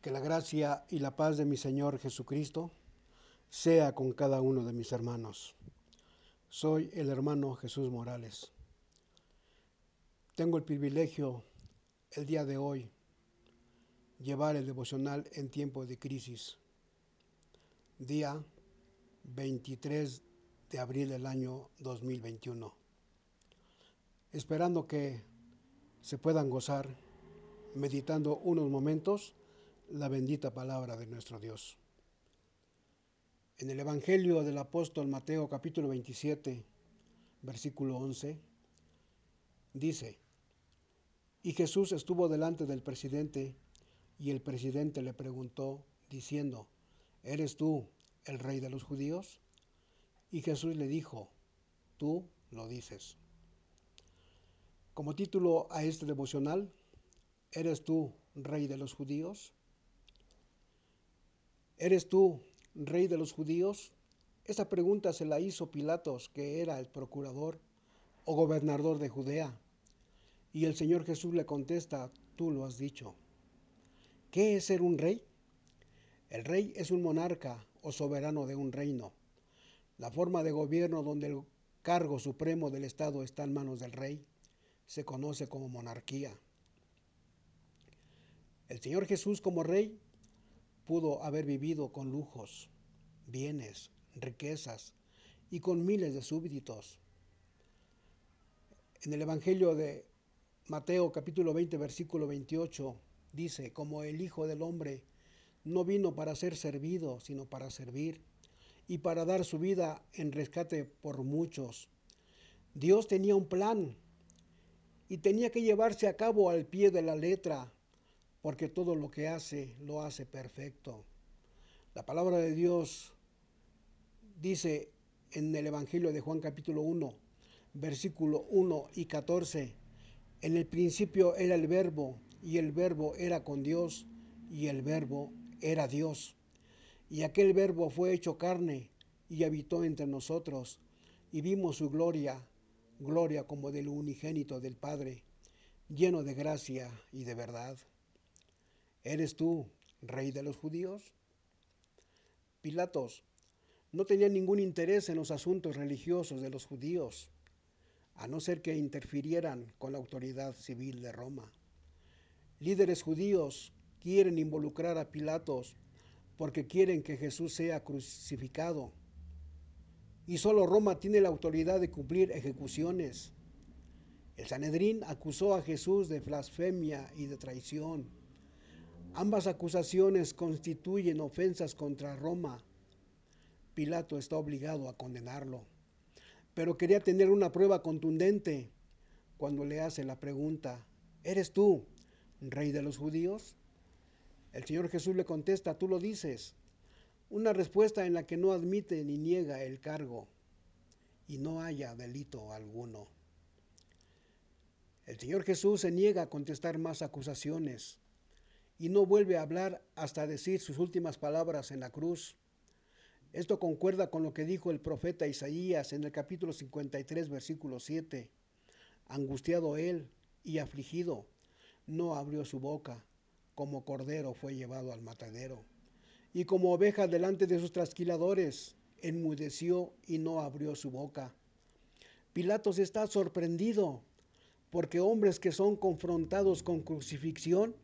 Que la gracia y la paz de mi Señor Jesucristo sea con cada uno de mis hermanos. Soy el hermano Jesús Morales. Tengo el privilegio el día de hoy llevar el devocional en tiempo de crisis. Día 23 de abril del año 2021. Esperando que se puedan gozar meditando unos momentos la bendita palabra de nuestro Dios. En el Evangelio del apóstol Mateo capítulo 27, versículo 11, dice, y Jesús estuvo delante del presidente y el presidente le preguntó diciendo, ¿eres tú el rey de los judíos? Y Jesús le dijo, tú lo dices. Como título a este devocional, ¿eres tú rey de los judíos? ¿Eres tú rey de los judíos? Esa pregunta se la hizo Pilatos, que era el procurador o gobernador de Judea. Y el Señor Jesús le contesta, tú lo has dicho. ¿Qué es ser un rey? El rey es un monarca o soberano de un reino. La forma de gobierno donde el cargo supremo del Estado está en manos del rey se conoce como monarquía. El Señor Jesús como rey pudo haber vivido con lujos, bienes, riquezas y con miles de súbditos. En el Evangelio de Mateo capítulo 20 versículo 28 dice, como el Hijo del Hombre no vino para ser servido, sino para servir y para dar su vida en rescate por muchos. Dios tenía un plan y tenía que llevarse a cabo al pie de la letra porque todo lo que hace lo hace perfecto. La palabra de Dios dice en el Evangelio de Juan capítulo 1, versículo 1 y 14, en el principio era el verbo y el verbo era con Dios y el verbo era Dios. Y aquel verbo fue hecho carne y habitó entre nosotros y vimos su gloria, gloria como del unigénito del Padre, lleno de gracia y de verdad. ¿Eres tú rey de los judíos? Pilatos no tenía ningún interés en los asuntos religiosos de los judíos, a no ser que interfirieran con la autoridad civil de Roma. Líderes judíos quieren involucrar a Pilatos porque quieren que Jesús sea crucificado. Y solo Roma tiene la autoridad de cumplir ejecuciones. El Sanedrín acusó a Jesús de blasfemia y de traición. Ambas acusaciones constituyen ofensas contra Roma. Pilato está obligado a condenarlo, pero quería tener una prueba contundente cuando le hace la pregunta, ¿eres tú rey de los judíos? El Señor Jesús le contesta, tú lo dices, una respuesta en la que no admite ni niega el cargo y no haya delito alguno. El Señor Jesús se niega a contestar más acusaciones y no vuelve a hablar hasta decir sus últimas palabras en la cruz. Esto concuerda con lo que dijo el profeta Isaías en el capítulo 53, versículo 7. Angustiado él y afligido, no abrió su boca, como cordero fue llevado al matadero. Y como oveja delante de sus trasquiladores, enmudeció y no abrió su boca. Pilatos está sorprendido, porque hombres que son confrontados con crucifixión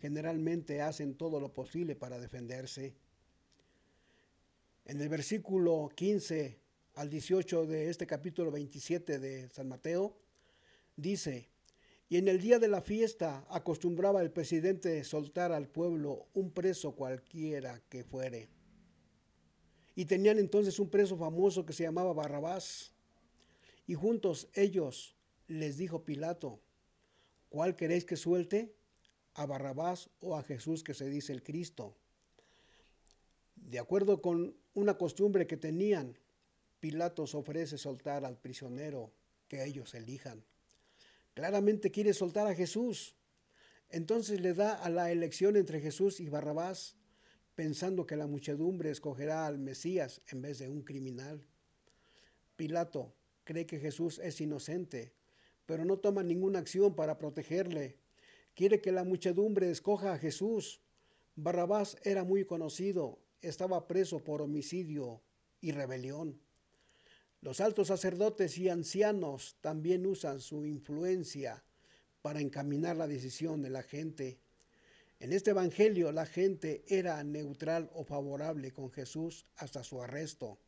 generalmente hacen todo lo posible para defenderse. En el versículo 15 al 18 de este capítulo 27 de San Mateo, dice, y en el día de la fiesta acostumbraba el presidente soltar al pueblo un preso cualquiera que fuere. Y tenían entonces un preso famoso que se llamaba Barrabás. Y juntos ellos les dijo Pilato, ¿cuál queréis que suelte? A Barrabás o a Jesús que se dice el Cristo. De acuerdo con una costumbre que tenían, Pilatos ofrece soltar al prisionero que ellos elijan. Claramente quiere soltar a Jesús. Entonces le da a la elección entre Jesús y Barrabás, pensando que la muchedumbre escogerá al Mesías en vez de un criminal. Pilato cree que Jesús es inocente, pero no toma ninguna acción para protegerle quiere que la muchedumbre escoja a Jesús, Barrabás era muy conocido, estaba preso por homicidio y rebelión. Los altos sacerdotes y ancianos también usan su influencia para encaminar la decisión de la gente. En este Evangelio la gente era neutral o favorable con Jesús hasta su arresto.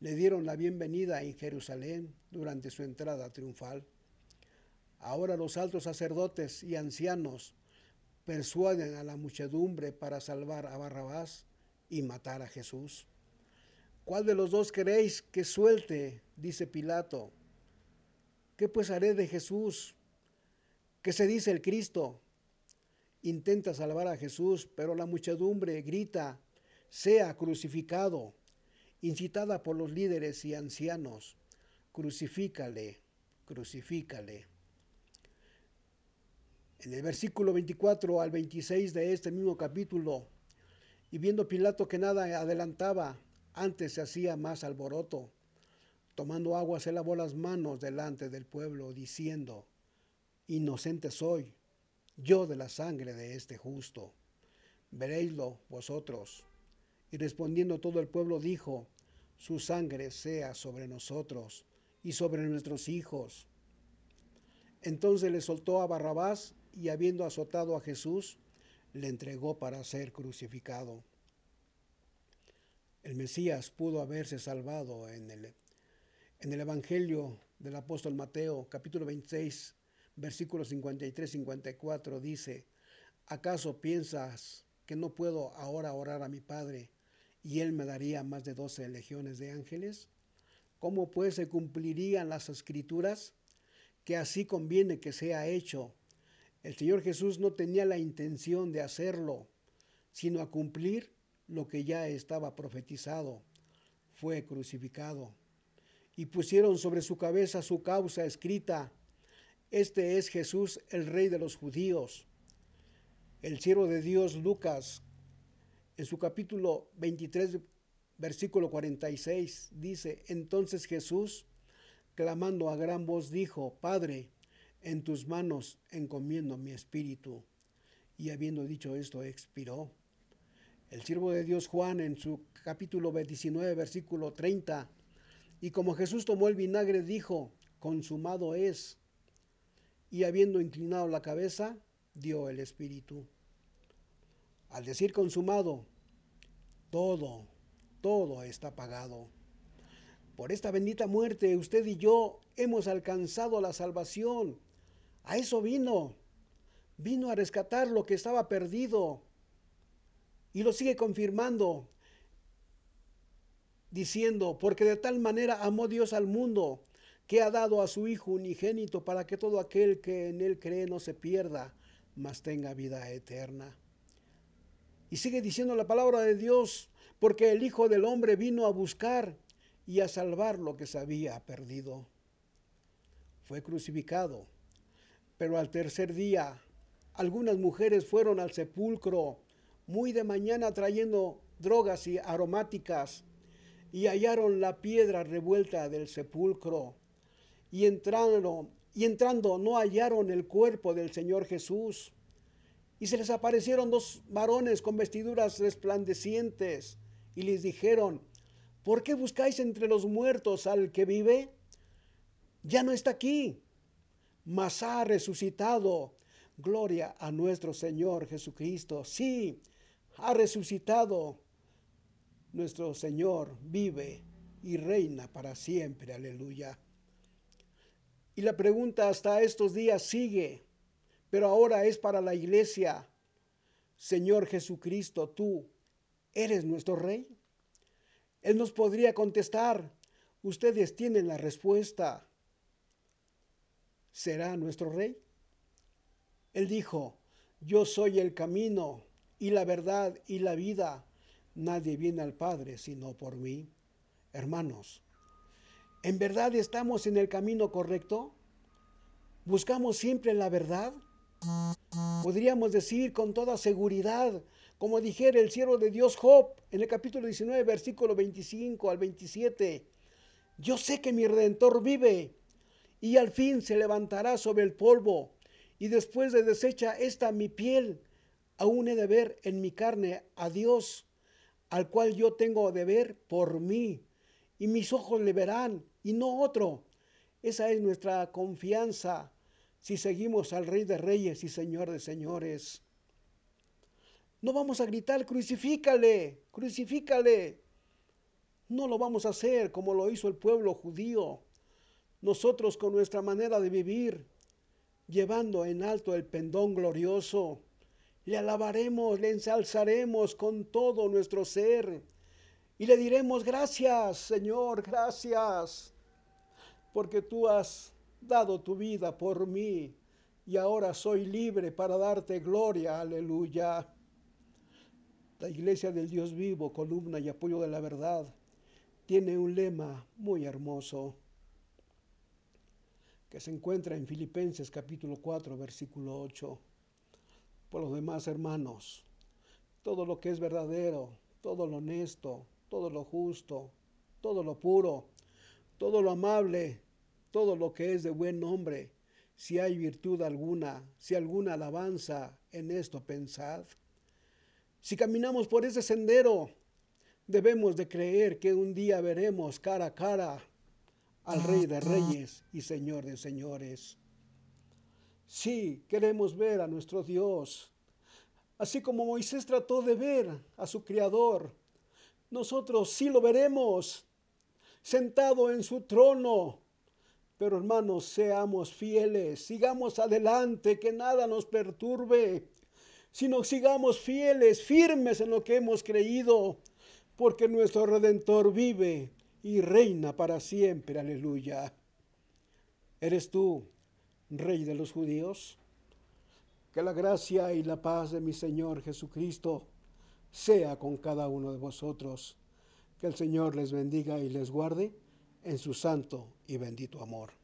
Le dieron la bienvenida en Jerusalén durante su entrada triunfal. Ahora los altos sacerdotes y ancianos persuaden a la muchedumbre para salvar a Barrabás y matar a Jesús. ¿Cuál de los dos queréis que suelte? dice Pilato. ¿Qué pues haré de Jesús? ¿Qué se dice el Cristo? Intenta salvar a Jesús, pero la muchedumbre grita, sea crucificado, incitada por los líderes y ancianos, crucifícale, crucifícale. En el versículo 24 al 26 de este mismo capítulo, y viendo Pilato que nada adelantaba, antes se hacía más alboroto. Tomando agua se lavó las manos delante del pueblo, diciendo, Inocente soy, yo de la sangre de este justo. Veréislo vosotros. Y respondiendo todo el pueblo dijo, Su sangre sea sobre nosotros y sobre nuestros hijos. Entonces le soltó a Barrabás y habiendo azotado a Jesús, le entregó para ser crucificado. El Mesías pudo haberse salvado en el, en el Evangelio del apóstol Mateo, capítulo 26, versículos 53-54, dice, ¿acaso piensas que no puedo ahora orar a mi Padre y Él me daría más de doce legiones de ángeles? ¿Cómo pues se cumplirían las escrituras? Que así conviene que sea hecho. El Señor Jesús no tenía la intención de hacerlo, sino a cumplir lo que ya estaba profetizado. Fue crucificado. Y pusieron sobre su cabeza su causa escrita. Este es Jesús, el rey de los judíos. El siervo de Dios, Lucas, en su capítulo 23, versículo 46, dice, entonces Jesús, clamando a gran voz, dijo, Padre, en tus manos encomiendo mi espíritu. Y habiendo dicho esto, expiró. El siervo de Dios Juan en su capítulo 19, versículo 30, y como Jesús tomó el vinagre, dijo, consumado es, y habiendo inclinado la cabeza, dio el espíritu. Al decir consumado, todo, todo está pagado. Por esta bendita muerte usted y yo hemos alcanzado la salvación. A eso vino. Vino a rescatar lo que estaba perdido. Y lo sigue confirmando, diciendo, porque de tal manera amó Dios al mundo, que ha dado a su Hijo unigénito para que todo aquel que en él cree no se pierda, mas tenga vida eterna. Y sigue diciendo la palabra de Dios, porque el Hijo del Hombre vino a buscar y a salvar lo que se había perdido. Fue crucificado, pero al tercer día algunas mujeres fueron al sepulcro muy de mañana trayendo drogas y aromáticas, y hallaron la piedra revuelta del sepulcro, y entrando, y entrando no hallaron el cuerpo del Señor Jesús. Y se les aparecieron dos varones con vestiduras resplandecientes, y les dijeron, ¿por qué buscáis entre los muertos al que vive? Ya no está aquí, mas ha resucitado. Gloria a nuestro Señor Jesucristo. Sí, ha resucitado. Nuestro Señor vive y reina para siempre. Aleluya. Y la pregunta hasta estos días sigue, pero ahora es para la iglesia. Señor Jesucristo, tú eres nuestro rey. Él nos podría contestar, ustedes tienen la respuesta. ¿Será nuestro rey? Él dijo, yo soy el camino, y la verdad y la vida. Nadie viene al Padre sino por mí. Hermanos, ¿en verdad estamos en el camino correcto? ¿Buscamos siempre la verdad? Podríamos decir con toda seguridad, como dijera el siervo de Dios Job en el capítulo 19, versículo 25 al 27, yo sé que mi redentor vive y al fin se levantará sobre el polvo y después de deshecha esta mi piel, aún he de ver en mi carne a Dios, al cual yo tengo de ver por mí, y mis ojos le verán, y no otro. Esa es nuestra confianza si seguimos al Rey de Reyes y Señor de Señores. No vamos a gritar, crucifícale, crucifícale. No lo vamos a hacer como lo hizo el pueblo judío. Nosotros con nuestra manera de vivir, llevando en alto el pendón glorioso, le alabaremos, le ensalzaremos con todo nuestro ser y le diremos gracias, Señor, gracias, porque tú has dado tu vida por mí y ahora soy libre para darte gloria, aleluya. La iglesia del Dios vivo, columna y apoyo de la verdad, tiene un lema muy hermoso que se encuentra en Filipenses capítulo 4, versículo 8 por los demás hermanos. Todo lo que es verdadero, todo lo honesto, todo lo justo, todo lo puro, todo lo amable, todo lo que es de buen nombre, si hay virtud alguna, si alguna alabanza, en esto pensad. Si caminamos por ese sendero, debemos de creer que un día veremos cara a cara al Rey de Reyes y Señor de Señores. Sí, queremos ver a nuestro Dios. Así como Moisés trató de ver a su Creador, nosotros sí lo veremos sentado en su trono. Pero hermanos, seamos fieles, sigamos adelante, que nada nos perturbe, sino sigamos fieles, firmes en lo que hemos creído, porque nuestro Redentor vive y reina para siempre. Aleluya. ¿Eres tú Rey de los judíos. Que la gracia y la paz de mi Señor Jesucristo sea con cada uno de vosotros. Que el Señor les bendiga y les guarde en su santo y bendito amor.